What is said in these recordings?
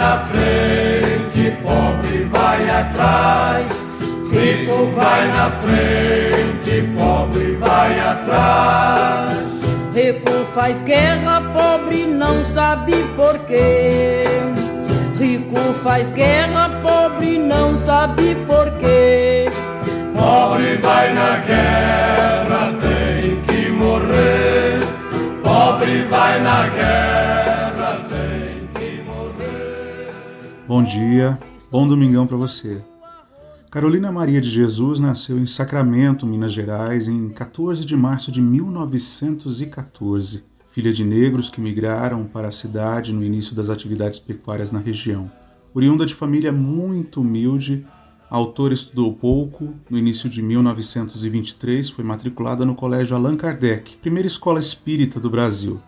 na frente, pobre vai atrás. Rico vai na frente, pobre vai atrás. Rico faz guerra, pobre não sabe porquê. Rico faz guerra, pobre não sabe porquê. Bom dia, bom domingão para você. Carolina Maria de Jesus nasceu em Sacramento, Minas Gerais, em 14 de março de 1914, filha de negros que migraram para a cidade no início das atividades pecuárias na região. Oriunda de família muito humilde, a autora estudou pouco. No início de 1923, foi matriculada no Colégio Allan Kardec, primeira escola espírita do Brasil,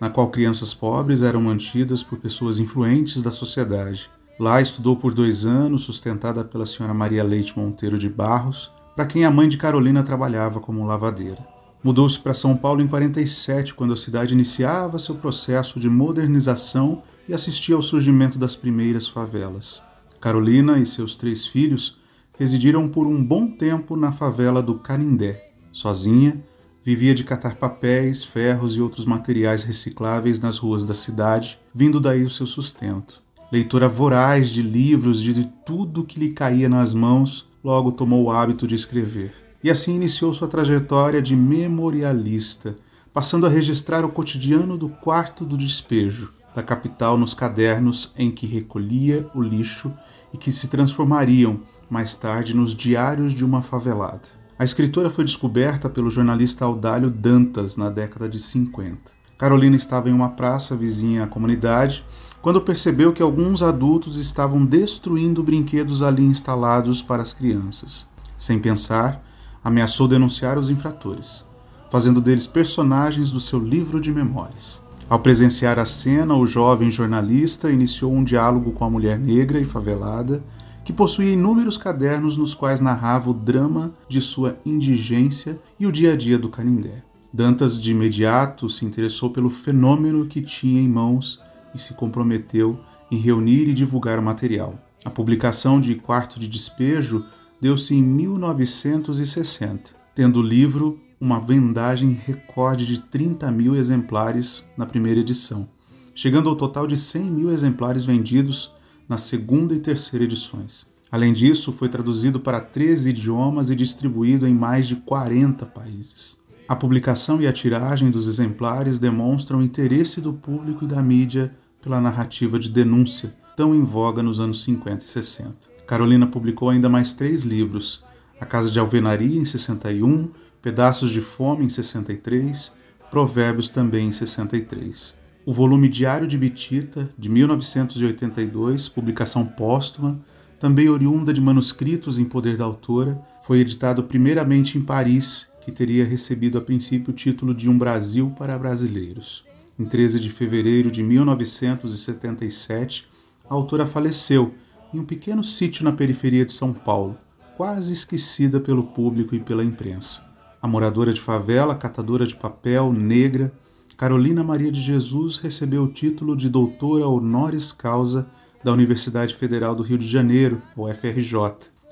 na qual crianças pobres eram mantidas por pessoas influentes da sociedade. Lá estudou por dois anos, sustentada pela senhora Maria Leite Monteiro de Barros, para quem a mãe de Carolina trabalhava como lavadeira. Mudou-se para São Paulo em 47, quando a cidade iniciava seu processo de modernização e assistia ao surgimento das primeiras favelas. Carolina e seus três filhos residiram por um bom tempo na favela do Canindé. Sozinha, vivia de catar papéis, ferros e outros materiais recicláveis nas ruas da cidade, vindo daí o seu sustento leitora voraz de livros, de tudo que lhe caía nas mãos, logo tomou o hábito de escrever. E assim iniciou sua trajetória de memorialista, passando a registrar o cotidiano do quarto do despejo, da capital nos cadernos em que recolhia o lixo e que se transformariam, mais tarde, nos diários de uma favelada. A escritora foi descoberta pelo jornalista Audálio Dantas na década de 50. Carolina estava em uma praça vizinha à comunidade quando percebeu que alguns adultos estavam destruindo brinquedos ali instalados para as crianças. Sem pensar, ameaçou denunciar os infratores, fazendo deles personagens do seu livro de memórias. Ao presenciar a cena, o jovem jornalista iniciou um diálogo com a mulher negra e favelada, que possuía inúmeros cadernos nos quais narrava o drama de sua indigência e o dia a dia do Canindé. Dantas de imediato se interessou pelo fenômeno que tinha em mãos e se comprometeu em reunir e divulgar o material. A publicação de Quarto de Despejo deu-se em 1960, tendo o livro uma vendagem recorde de 30 mil exemplares na primeira edição, chegando ao total de 100 mil exemplares vendidos na segunda e terceira edições. Além disso, foi traduzido para 13 idiomas e distribuído em mais de 40 países. A publicação e a tiragem dos exemplares demonstram o interesse do público e da mídia pela narrativa de denúncia tão em voga nos anos 50 e 60. Carolina publicou ainda mais três livros: A Casa de Alvenaria, em 61, Pedaços de Fome, em 63, Provérbios, também em 63. O volume Diário de Bitita, de 1982, publicação póstuma, também oriunda de manuscritos em poder da autora, foi editado primeiramente em Paris que teria recebido a princípio o título de Um Brasil para Brasileiros. Em 13 de fevereiro de 1977, a autora faleceu em um pequeno sítio na periferia de São Paulo, quase esquecida pelo público e pela imprensa. A moradora de favela, catadora de papel, negra, Carolina Maria de Jesus recebeu o título de doutora honoris causa da Universidade Federal do Rio de Janeiro, UFRJ.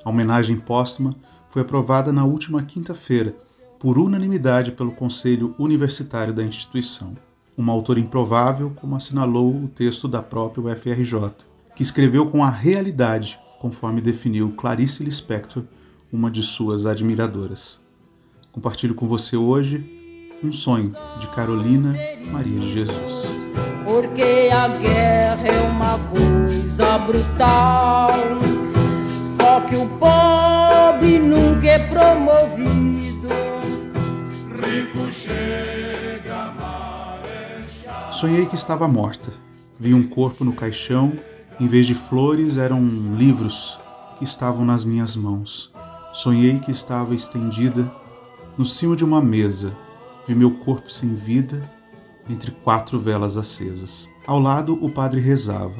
A homenagem póstuma foi aprovada na última quinta-feira por unanimidade pelo Conselho Universitário da instituição. Uma autora improvável, como assinalou o texto da própria UFRJ, que escreveu com a realidade, conforme definiu Clarice Lispector, uma de suas admiradoras. Compartilho com você hoje um sonho de Carolina Maria de Jesus. Porque a guerra é uma coisa brutal, só que o pobre Sonhei que estava morta. Vi um corpo no caixão, em vez de flores eram livros que estavam nas minhas mãos. Sonhei que estava estendida no cimo de uma mesa. Vi meu corpo sem vida entre quatro velas acesas. Ao lado, o padre rezava.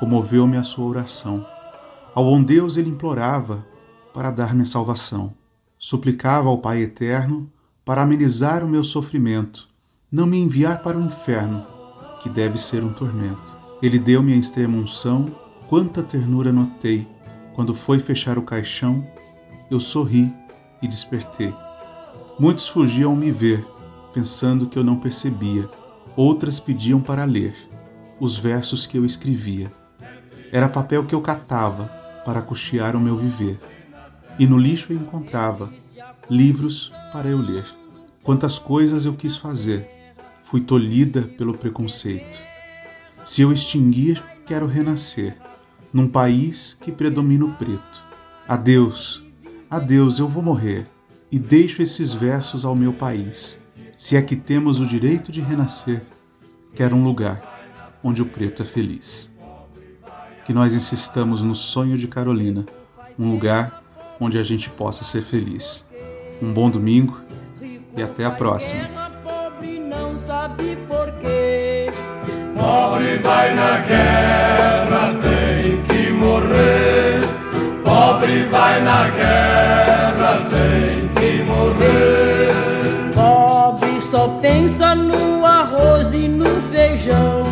Comoveu-me a sua oração. Ao bom Deus ele implorava para dar-me salvação. Suplicava ao Pai eterno para amenizar o meu sofrimento não me enviar para o inferno, que deve ser um tormento. Ele deu-me a extrema unção, quanta ternura notei. Quando foi fechar o caixão, eu sorri e despertei. Muitos fugiam me ver, pensando que eu não percebia. Outras pediam para ler os versos que eu escrevia. Era papel que eu catava para custear o meu viver. E no lixo eu encontrava livros para eu ler. Quantas coisas eu quis fazer, fui tolhida pelo preconceito. Se eu extinguir, quero renascer, num país que predomina o preto. Adeus, adeus, eu vou morrer, e deixo esses versos ao meu país. Se é que temos o direito de renascer, quero um lugar onde o preto é feliz. Que nós insistamos no sonho de Carolina, um lugar onde a gente possa ser feliz. Um bom domingo e até a próxima. Pobre vai na guerra, tem que morrer. Pobre vai na guerra, tem que morrer. Pobre só pensa no arroz e no feijão.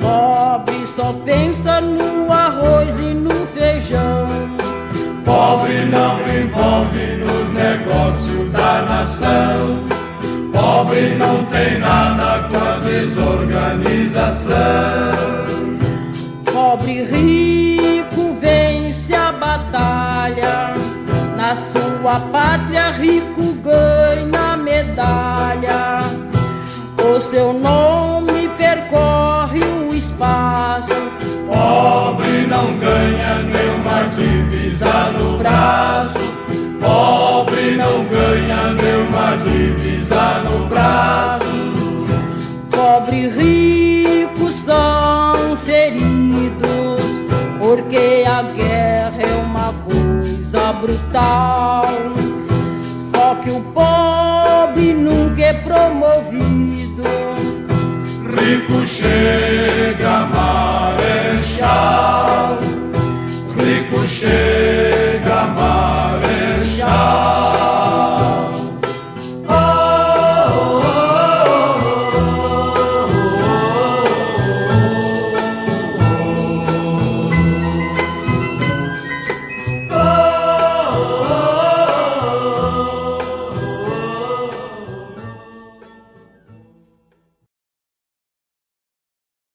Pobre só pensa no arroz e no feijão. Pobre não envolve nos negócios da nação. Pobre não tem nada com desorganização. Pobre rico vence a batalha. Na sua pátria, rico ganha medalha. O seu nome Pobre e rico são feridos, porque a guerra é uma coisa brutal. Só que o pobre nunca é promovido. Rico chega,